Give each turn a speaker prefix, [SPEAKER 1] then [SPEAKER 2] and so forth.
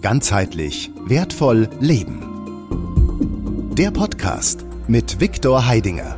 [SPEAKER 1] Ganzheitlich wertvoll leben. Der Podcast mit Viktor Heidinger.